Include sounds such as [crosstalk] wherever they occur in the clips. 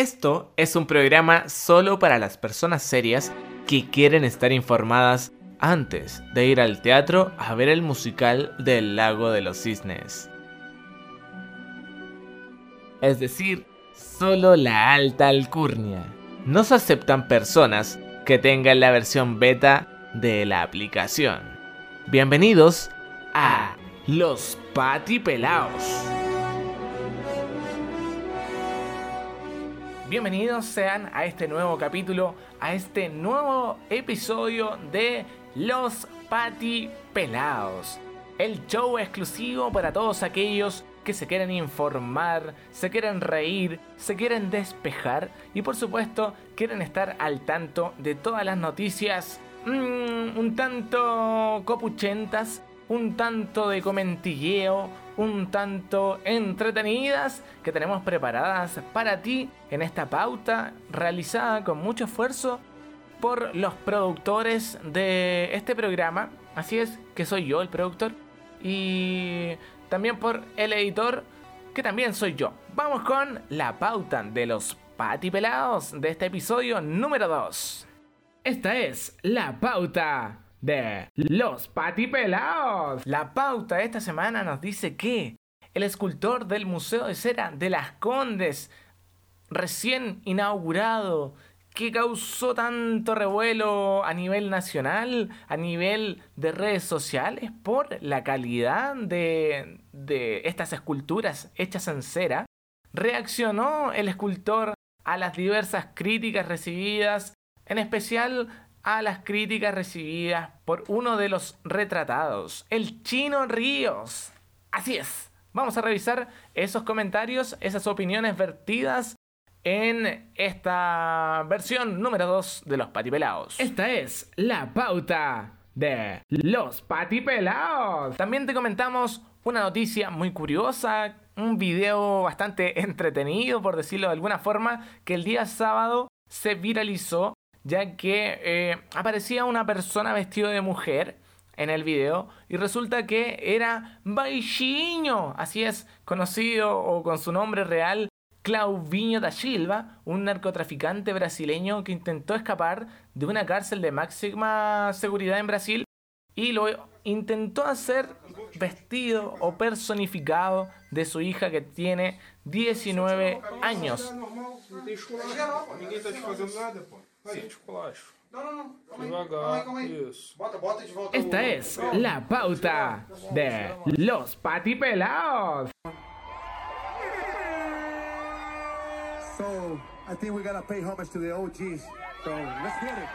Esto es un programa solo para las personas serias que quieren estar informadas antes de ir al teatro a ver el musical del Lago de los Cisnes. Es decir, solo la alta alcurnia. No se aceptan personas que tengan la versión beta de la aplicación. Bienvenidos a Los Patipelaos. Bienvenidos sean a este nuevo capítulo, a este nuevo episodio de Los Patipelaos. El show exclusivo para todos aquellos que se quieren informar, se quieren reír, se quieren despejar y por supuesto quieren estar al tanto de todas las noticias mmm, un tanto copuchentas, un tanto de comentilleo, un tanto entretenidas que tenemos preparadas para ti en esta pauta realizada con mucho esfuerzo por los productores de este programa. Así es, que soy yo el productor. Y también por el editor, que también soy yo. Vamos con la pauta de los patipelados de este episodio número 2. Esta es la pauta de los patipelados. La pauta de esta semana nos dice que el escultor del Museo de Cera de las Condes, recién inaugurado, que causó tanto revuelo a nivel nacional, a nivel de redes sociales, por la calidad de, de estas esculturas hechas en cera, reaccionó el escultor a las diversas críticas recibidas, en especial a las críticas recibidas por uno de los retratados, el Chino Ríos. Así es, vamos a revisar esos comentarios, esas opiniones vertidas en esta versión número 2 de los patipelados. Esta es la pauta de los patipelados. También te comentamos una noticia muy curiosa, un video bastante [laughs] entretenido, por decirlo de alguna forma, que el día sábado se viralizó ya que eh, aparecía una persona vestido de mujer en el video y resulta que era Baixinho, así es, conocido o con su nombre real Clauvinho da Silva, un narcotraficante brasileño que intentó escapar de una cárcel de máxima seguridad en Brasil y lo intentó hacer vestido o personificado de su hija que tiene 19 años. Esta es la pauta de los patipelados. So, I think we gotta pay homage to the OGs. So, let's get it.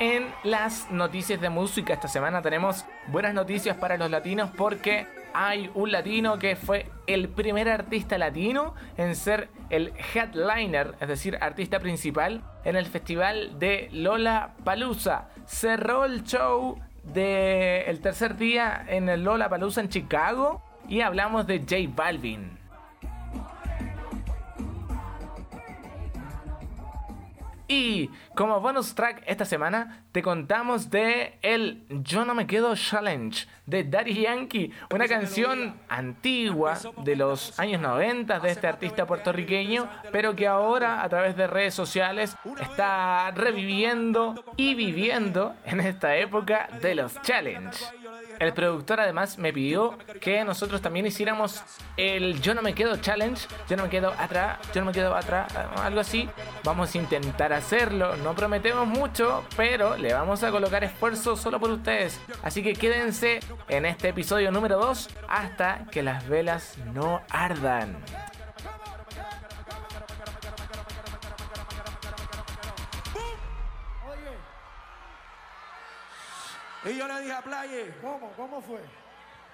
En las noticias de música esta semana tenemos buenas noticias para los latinos porque hay un latino que fue el primer artista latino en ser el headliner, es decir, artista principal en el festival de Lola Palusa. Cerró el show del tercer día en el Lola Palusa en Chicago y hablamos de J Balvin. Y como bonus track esta semana te contamos de el Yo no me quedo challenge de Daddy Yankee, una canción antigua de los años 90 de este artista puertorriqueño, pero que ahora a través de redes sociales está reviviendo y viviendo en esta época de los challenge. El productor además me pidió que nosotros también hiciéramos el Yo no me quedo challenge, yo no me quedo atrás, yo no me quedo atrás, algo así. Vamos a intentar hacerlo, no prometemos mucho, pero le vamos a colocar esfuerzo solo por ustedes. Así que quédense en este episodio número 2 hasta que las velas no ardan. Y yo le dije a Playe, ¿Cómo? ¿Cómo fue?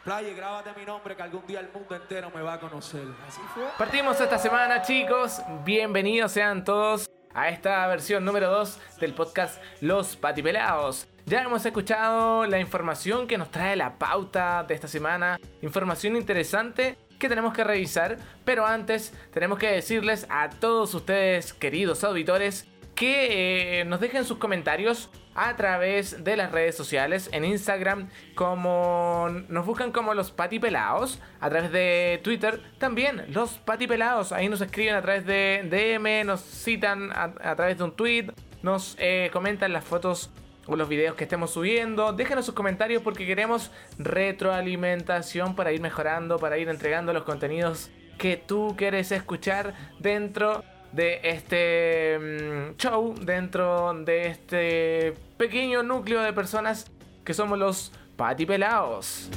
Playe, grábate mi nombre que algún día el mundo entero me va a conocer. Así fue. Partimos esta semana, chicos. Bienvenidos sean todos a esta versión número 2 del podcast Los Patipelados. Ya hemos escuchado la información que nos trae la pauta de esta semana, información interesante que tenemos que revisar, pero antes tenemos que decirles a todos ustedes, queridos auditores, que eh, nos dejen sus comentarios a través de las redes sociales, en Instagram, como nos buscan como los patipelados, a través de Twitter también, los patipelados, ahí nos escriben a través de DM, nos citan a, través de un tweet, nos eh, comentan las fotos o los videos que estemos subiendo. Déjenos sus comentarios porque queremos retroalimentación para ir mejorando, para ir entregando los contenidos que tú quieres escuchar dentro de este mm, show, dentro de este pequeño núcleo de personas que somos los patipelados.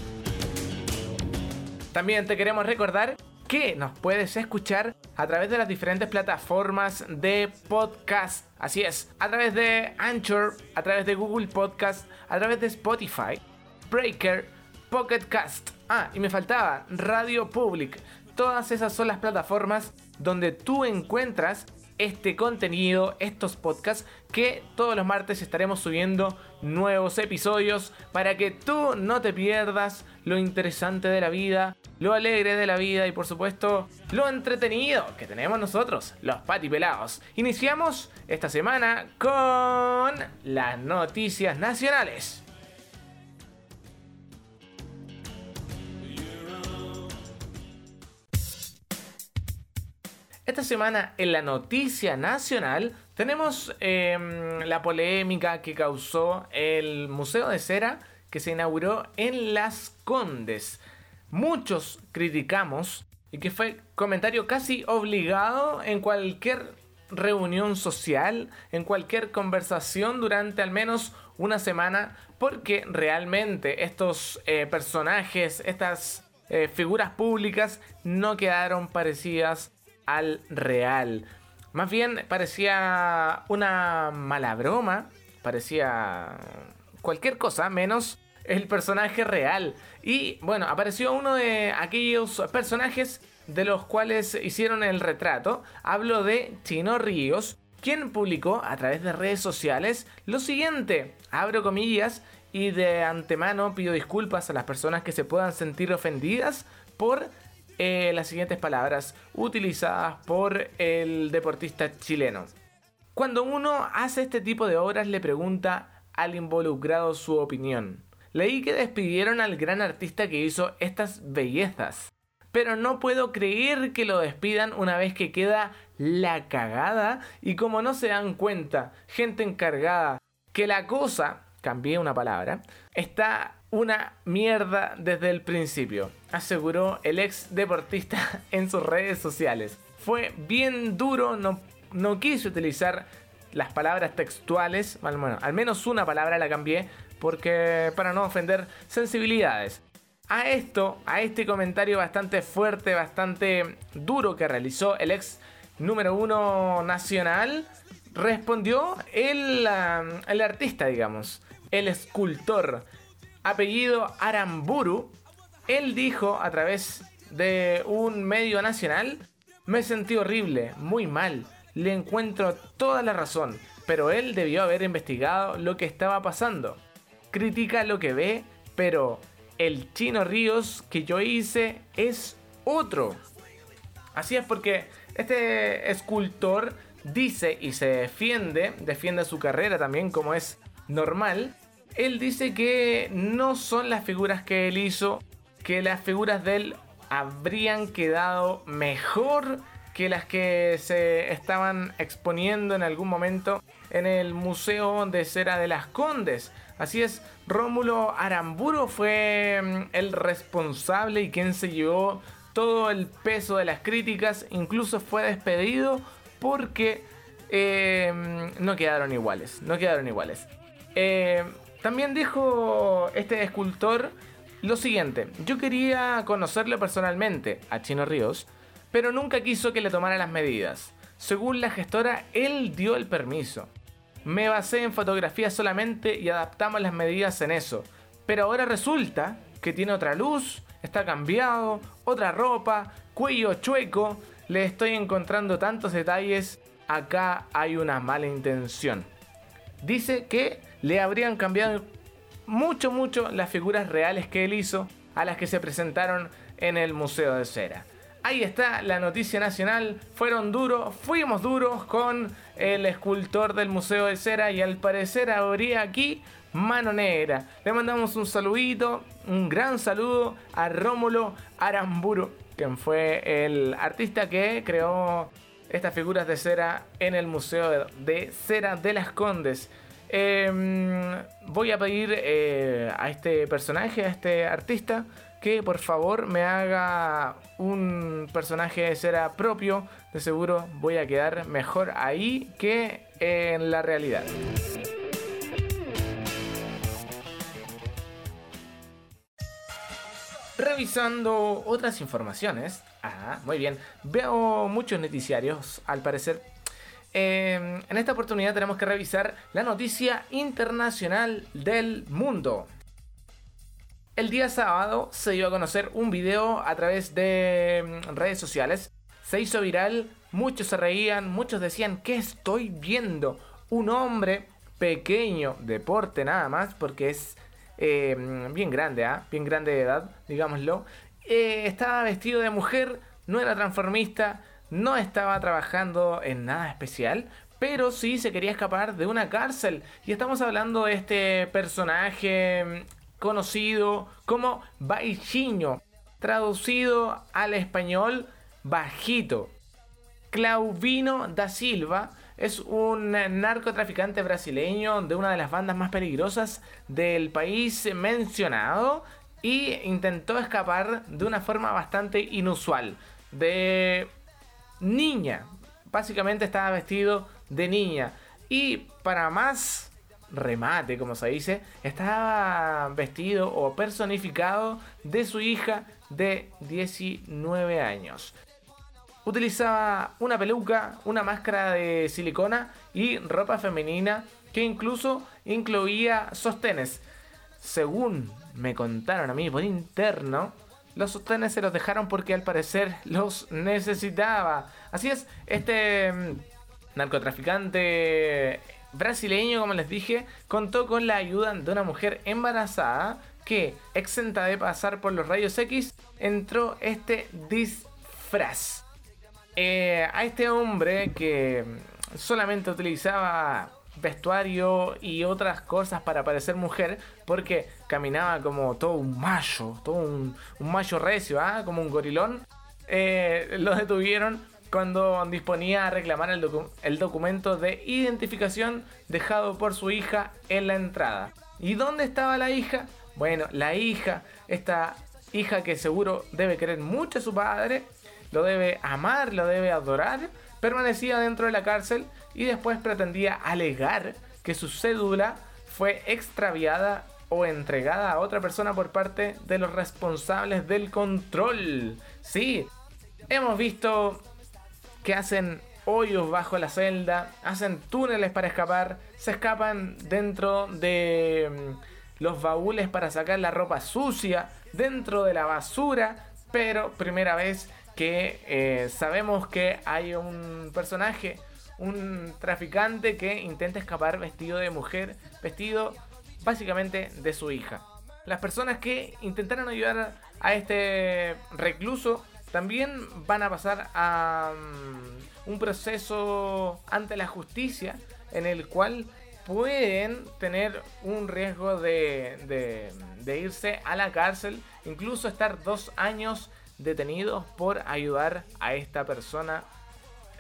También te queremos recordar que nos puedes escuchar a través de las diferentes plataformas de podcast. Así es, a través de Anchor, a través de Google Podcast, a través de Spotify, Breaker, Pocket Cast. Ah, y me faltaba Radio Public. Todas esas son las plataformas donde tú encuentras este contenido, estos podcasts que todos los martes estaremos subiendo nuevos episodios para que tú no te pierdas lo interesante de la vida, lo alegre de la vida y por supuesto lo entretenido que tenemos nosotros, los patipelados. Iniciamos esta semana con las noticias nacionales. Esta semana en la noticia nacional tenemos em, la polémica que causó el Museo de Cera que se inauguró en Las Condes. Muchos criticamos y que fue comentario casi obligado en cualquier reunión social, en cualquier conversación durante al menos una semana, porque realmente estos eh, personajes, estas eh, figuras públicas no quedaron parecidas al real. Más bien parecía una mala broma, parecía cualquier cosa menos el personaje real. Y bueno, apareció uno de aquellos personajes de los cuales hicieron el retrato. Hablo de Chino Ríos, quien publicó a través de redes sociales lo siguiente, abro comillas, y de antemano pido disculpas a las personas que se puedan sentir ofendidas por eh, las siguientes palabras utilizadas por el deportista chileno. Cuando uno hace este tipo de obras le pregunta al involucrado su opinión. Leí que despidieron al gran artista que hizo estas bellezas. Pero no puedo creer que lo despidan una vez que queda la cagada y como no se dan cuenta, gente encargada, que la cosa, cambié una palabra, está una mierda desde el principio, aseguró el ex deportista [laughs] en sus redes sociales. Fue bien duro, no, no quise utilizar las palabras textuales, bueno, al menos una palabra la cambié porque para no ofender sensibilidades. A esto, a este comentario bastante fuerte, bastante duro que realizó el ex número uno nacional, respondió el, el artista, digamos, el escultor apellido Aramburu, él dijo a través de un medio nacional, me sentí horrible, muy mal, le encuentro toda la razón, pero él debió haber investigado lo que estaba pasando. Critica lo que ve, pero el chino Ríos que yo hice es otro. Así es porque este escultor dice y se defiende, defiende su carrera también como es normal, él dice que no son las figuras que él hizo, que las figuras de él habrían quedado mejor que las que se estaban exponiendo en algún momento en el Museo de Cera de las Condes. Así es, Rómulo Aramburo fue mm, el responsable y quien se llevó todo el peso de las críticas, incluso fue despedido porque eh, mm, no quedaron iguales, no quedaron iguales. Eh, también dijo este escultor lo siguiente, yo quería conocerlo personalmente, a Chino Ríos, pero nunca quiso que le tomara las medidas. Según la gestora, él dio el permiso. Me basé en fotografías solamente y adaptamos las medidas en eso. Pero ahora resulta que tiene otra luz, está cambiado, otra ropa, cuello chueco. Le estoy encontrando tantos detalles. Acá hay una mala intención. Dice que le habrían cambiado mucho, mucho las figuras reales que él hizo a las que se presentaron en el Museo de Cera. Ahí está la noticia nacional. Fueron duros, fuimos duros con el escultor del Museo de Cera y al parecer habría aquí mano negra. Le mandamos un saludito, un gran saludo a Rómulo Aramburu, quien fue el artista que creó estas figuras de cera en el Museo de Cera de las Condes. Em, voy a pedir eh, a este personaje, a este artista, que por favor me haga un personaje de cera propio. De seguro voy a quedar mejor ahí que en la realidad. Revisando otras informaciones. Ah, muy bien. Veo muchos noticiarios, al parecer. Em, en esta oportunidad tenemos que revisar la noticia internacional del mundo. El día sábado se dio a conocer un video a través de mm, redes sociales. Se hizo viral, muchos se reían, muchos decían, ¿qué estoy viendo? Un hombre pequeño, deporte nada más, porque es mm, bien grande, ¿ah? bien grande de edad, digámoslo. Eh, estaba vestido de mujer, no era transformista, no estaba trabajando en nada especial, pero sí se quería escapar de una cárcel. Y estamos hablando de este personaje mm, conocido como Baixinho, traducido al español bajito. Clauvino da Silva es un narcotraficante brasileño de una de las bandas más peligrosas del país mencionado y intentó escapar de una forma bastante inusual. De niña, básicamente estaba vestido de niña y para más remate, como se dice, estaba vestido o personificado de su hija de 19 años. Utilizaba una peluca, una máscara de silicona y ropa femenina que incluso incluía sostenes. Según me contaron a mí por interno, los sostenes se los dejaron porque al parecer los necesitaba. Así es, este mm, narcotraficante brasileño, como les dije, contó con la ayuda de una mujer embarazada que, exenta de pasar por los rayos X, entró este disfraz. Eh, a este hombre que solamente utilizaba vestuario y otras cosas para parecer mujer, porque caminaba como todo un macho, todo un, macho recio, ¿ah? como un gorilón, eh, lo detuvieron cuando disponía a reclamar el, el, documento de identificación dejado por su hija en la entrada. ¿Y dónde estaba la hija? Bueno, la hija, esta hija que seguro debe querer mucho a su padre, lo debe amar, lo debe adorar, permanecía dentro de la cárcel y después pretendía alegar que su cédula fue extraviada o entregada a otra persona por parte de los responsables del control. Sí, hemos visto que hacen hoyos bajo la celda, hacen túneles para escapar, se escapan dentro de mm, los baúles para sacar la ropa sucia, dentro de la basura, pero primera vez que eh, sabemos que hay un personaje, un traficante que intenta escapar vestido de mujer, vestido básicamente de su hija. Las personas que intentaron ayudar a este recluso también van a pasar a mm, un proceso ante la justicia en el cual pueden tener un riesgo de, irse a la cárcel, incluso estar dos años detenidos por ayudar a esta persona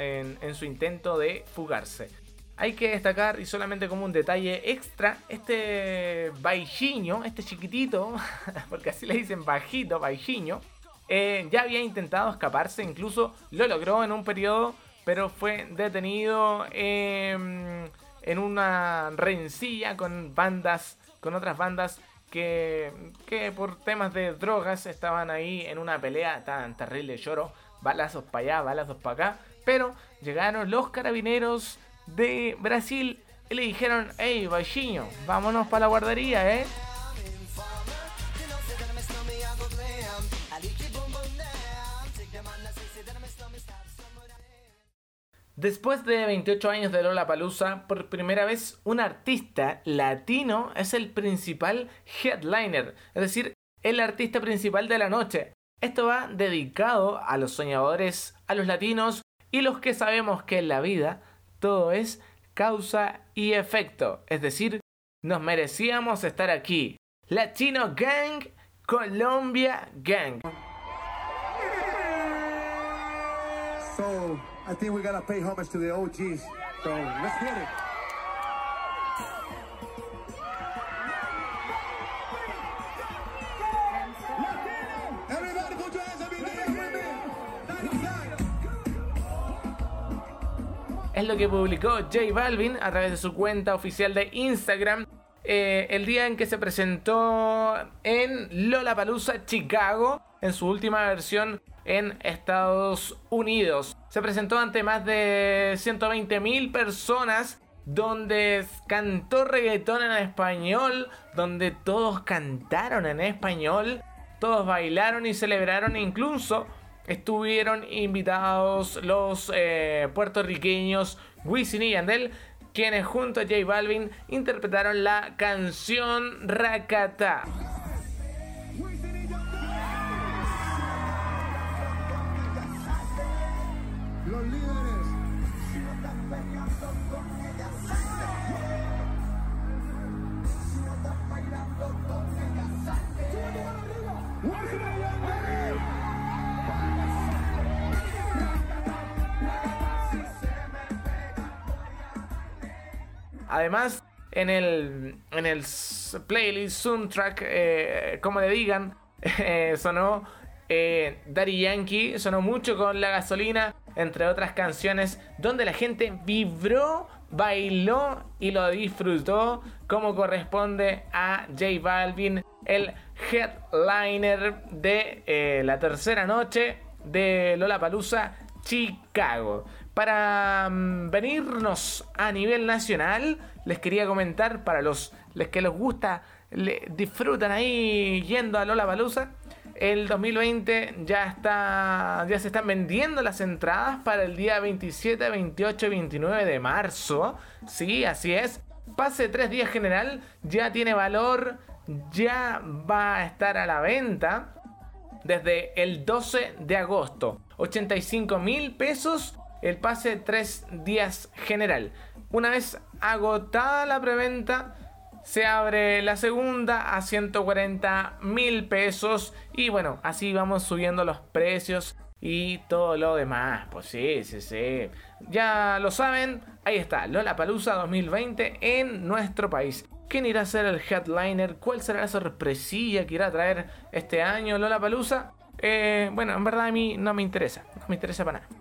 en, su intento de fugarse. Hay que destacar, y solamente como un detalle extra, este baixinho, este chiquitito, [laughs] porque así le dicen bajito, baixinho, eh, ya había intentado escaparse, incluso lo logró en un periodo, pero fue detenido en una rencilla con bandas, con otras bandas que, que por temas de drogas estaban ahí en una pelea tan terrible, lloro, balazos para allá, balazos para acá, pero llegaron los carabineros de Brasil y le dijeron, hey, Baixinho, vámonos para la guardería, ¿eh? Después de 28 años de Lola Palusa, por primera vez un artista latino es el principal headliner, es decir, el artista principal de la noche. Esto va dedicado a los soñadores, a los latinos y los que sabemos que en la vida todo es causa y efecto. Es decir, nos merecíamos estar aquí. Latino Gang, Colombia Gang. So, I think we gotta pay homage to the OGs. So, let's get it. es lo que publicó J Balvin a través de su cuenta oficial de Instagram eh, el día en que se presentó en Lollapalooza, Chicago, en su última versión en Estados Unidos. Se presentó ante más de 120.000 personas donde cantó reggaetón en español, donde todos cantaron en español, todos bailaron y celebraron incluso estuvieron invitados los eh, puertorriqueños Wisin y Yandel, quienes junto a J Balvin interpretaron la canción Rakata. Los Además, en el, en el playlist, soundtrack, eh, como le digan, [laughs] eh, sonó eh, Daddy Yankee, sonó mucho con La Gasolina, entre otras canciones, donde la gente vibró, bailó y lo disfrutó, como corresponde a J Balvin, el headliner de la tercera noche de Lollapalooza Chicago. Para mm, venirnos a nivel nacional, les quería comentar para los, les que les gusta, le, disfrutan ahí yendo a Lola Palusa. El 2020 ya está ya se están vendiendo las entradas para el día 27, 28 y 29 de marzo. Sí, así es. Pase 3 días general, ya tiene valor, ya va a estar a la venta desde el 12 de agosto. 85 mil pesos el pase tres días general. Una vez agotada la preventa, se abre la segunda a 140 mil pesos. Y bueno, así vamos subiendo los precios y todo lo demás. Pues sí, sí, sí. Ya lo saben, ahí está, Lola Palusa 2020 en nuestro país. ¿Quién irá a ser el headliner? ¿Cuál será la sorpresilla que irá a traer este año Lola Palusa? Eh, bueno, en verdad a mí no me interesa, no me interesa para nada.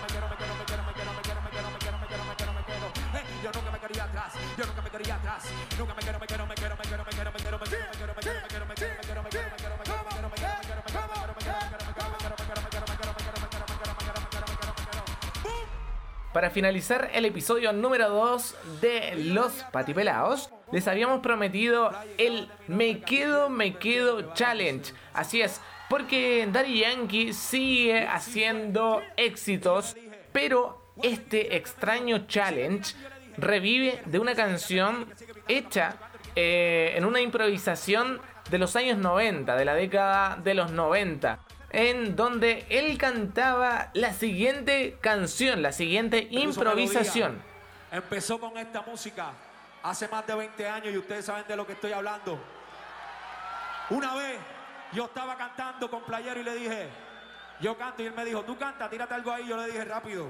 Yo nunca me atrás. Para finalizar el episodio número 2 de Los Patipelaos, les habíamos prometido el Me Quedo, Me Quedo Challenge. Así es, porque Daddy Yankee sigue haciendo éxitos, pero este extraño challenge revive de una canción hecha eh, en una improvisación de los años 90, de la década de los 90, en donde él cantaba la siguiente canción, la siguiente improvisación. Empezó con esta música hace más de 20 años y ustedes saben de lo que estoy hablando. Una vez yo estaba cantando con Playero y le dije, yo canto y él me dijo, tú canta, tírate algo ahí. Yo le dije, rápido.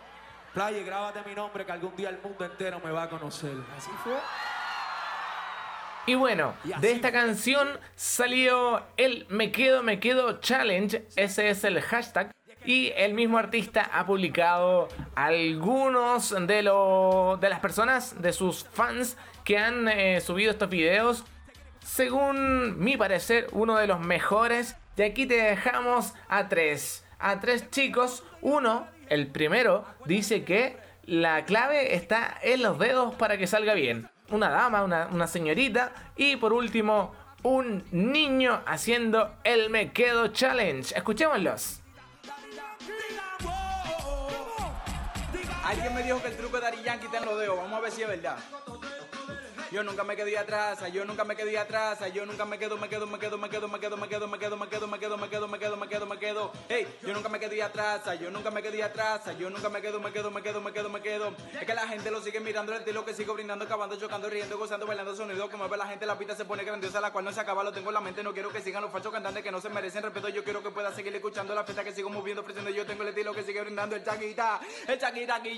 Grábate mi nombre que algún día el mundo entero me va a conocer. Así fue. Y bueno, de esta canción salió el Me Quedo, Me Quedo Challenge, ese es el hashtag. Y el mismo artista ha publicado algunos de, lo- de las personas, de sus fans, que han eh, subido estos videos. Según mi parecer, uno de los mejores. Y aquí te dejamos a tres. A tres chicos. Uno, el primero, dice que la clave está en los dedos para que salga bien. Una dama, una, señorita. Y por último, un niño haciendo el Me Quedo Challenge. Escuchémoslos. Alguien me dijo que el truco de Dari Yankee está en los dedos. Vamos a ver si es verdad. Yo nunca me quedé atrás, yo nunca me quedé atrás, yo nunca me quedo, me quedo, me quedo, me quedo, me quedo, me quedo, me quedo, me quedo, me quedo, me quedo, me quedo, me quedo, me quedo. Hey, yo nunca me quedé atrás, yo nunca me quedé atrás, yo nunca me quedo, me quedo, me quedo, me quedo, me quedo. Es que la gente lo sigue mirando el estilo que sigo brindando, acabando, chocando, riendo, gozando, bailando sonido, como ve la gente, la pista se pone grandiosa, la cual no se acaba, lo tengo en la mente, no quiero que sigan los fachos cantantes que no se merecen respeto, yo quiero que pueda seguir escuchando la fiesta que sigo moviendo, ofreciendo, yo tengo el estilo que sigue brindando el chaquita, el chaquita aquí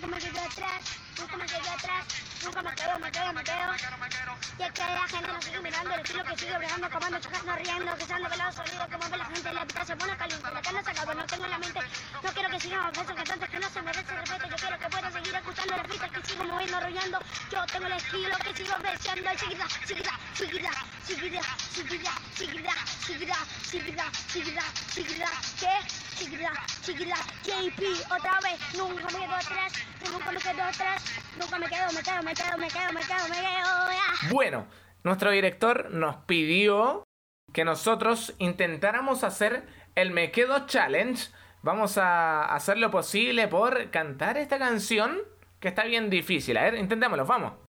nunca me quedo atrás, nunca me quedo atrás, nunca me quedo, me quedo, me quedo. Y es que la gente nos sigue mirando, el estilo que sigue bregando, acabando, chocando, riendo, gozando, velado, sonido, como ve la gente, la pista se pone caliente, la carne se acaba, no tengo en la mente, no quiero que sigan besos cantantes que no se merecen respeto, yo quiero que puedan seguir escuchando las pistas que sigo moviendo, arrollando, yo tengo el estilo que sigo deseando, chiquita, chiquita, chiquita, chiquita, chiquita, chiquita, chiquita, chiquita, chiquita, chiquita, ¿qué? Chiquita, chiquita, JP, otra vez, nunca me quedo atrás, nunca me quedo atrás, nunca me quedo, me quedo, me quedo, me quedo, me quedo, me quedo, ya. Bueno, nuestro director nos pidió que nosotros intentáramos hacer el Me Quedo Challenge. Vamos a hacer lo posible por cantar esta canción, que está bien difícil. A ver, intentémoslo, vamos.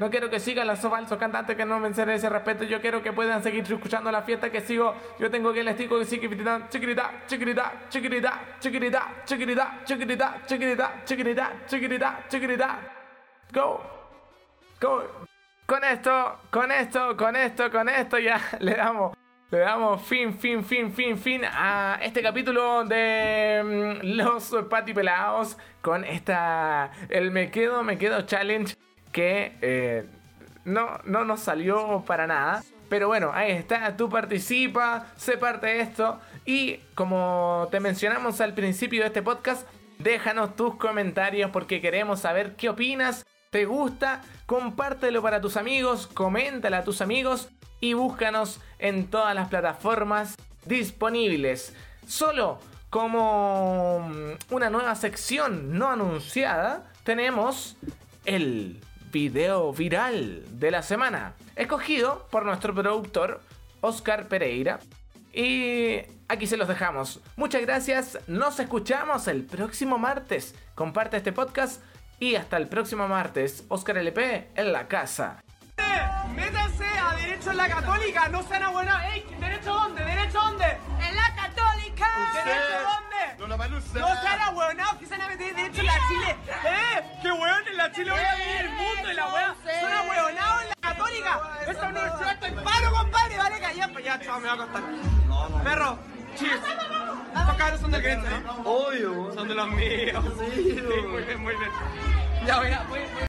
No quiero que sigan los falsos cantantes que no me ese respeto. Yo quiero que puedan seguir escuchando la fiesta que sigo. Yo tengo que el estico que gritando chiquirita, chiquirita, chiquirita, chiquirita, chiquirita, chiquirita, chiquirita, chiquirita, chiquirita, chiquirita. Go. Go. Con esto, con esto, con esto, con esto ya [laughs] le damos, le damos fin, fin, fin, fin, fin a este capítulo de mm, los patipelados con esta, el me quedo, me quedo challenge que eh, no, no nos salió para nada. Pero bueno, ahí está, tú participa, sé parte de esto y como te mencionamos al principio de este podcast, déjanos tus comentarios porque queremos saber qué opinas te gusta, compártelo para tus amigos, coméntala a tus amigos y búscanos en todas las plataformas disponibles. Solo como mm, una nueva sección no anunciada, tenemos el video viral de la semana, escogido por nuestro productor Oscar Pereira. Y aquí se los dejamos. Muchas gracias, nos escuchamos el próximo martes. Comparte este podcast y hasta el próximo martes, Oscar LP en la casa. Métanse a Derecho en la Católica, no sean abuenos. ¡Ey! ¿Derecho dónde? ¿Derecho dónde? ¡En la Católica! ¿Derecho dónde? No sean abuenados que se van a meter derecho en la Chile. ¡Eh! ¡Qué weón! En la Chile voy a vivir el mundo y la weá. ¡Son abuenados en la Católica! ¡Esta universidad está en paro, compadre! ¡Vale, callá! Pues ya, chao, me va a costar. Perro, cheers. Estos cabros son del Grenzo, ¿no? Obvio. Son de los míos. Sí, muy bien, muy bien. Ya voy a... voy- voy-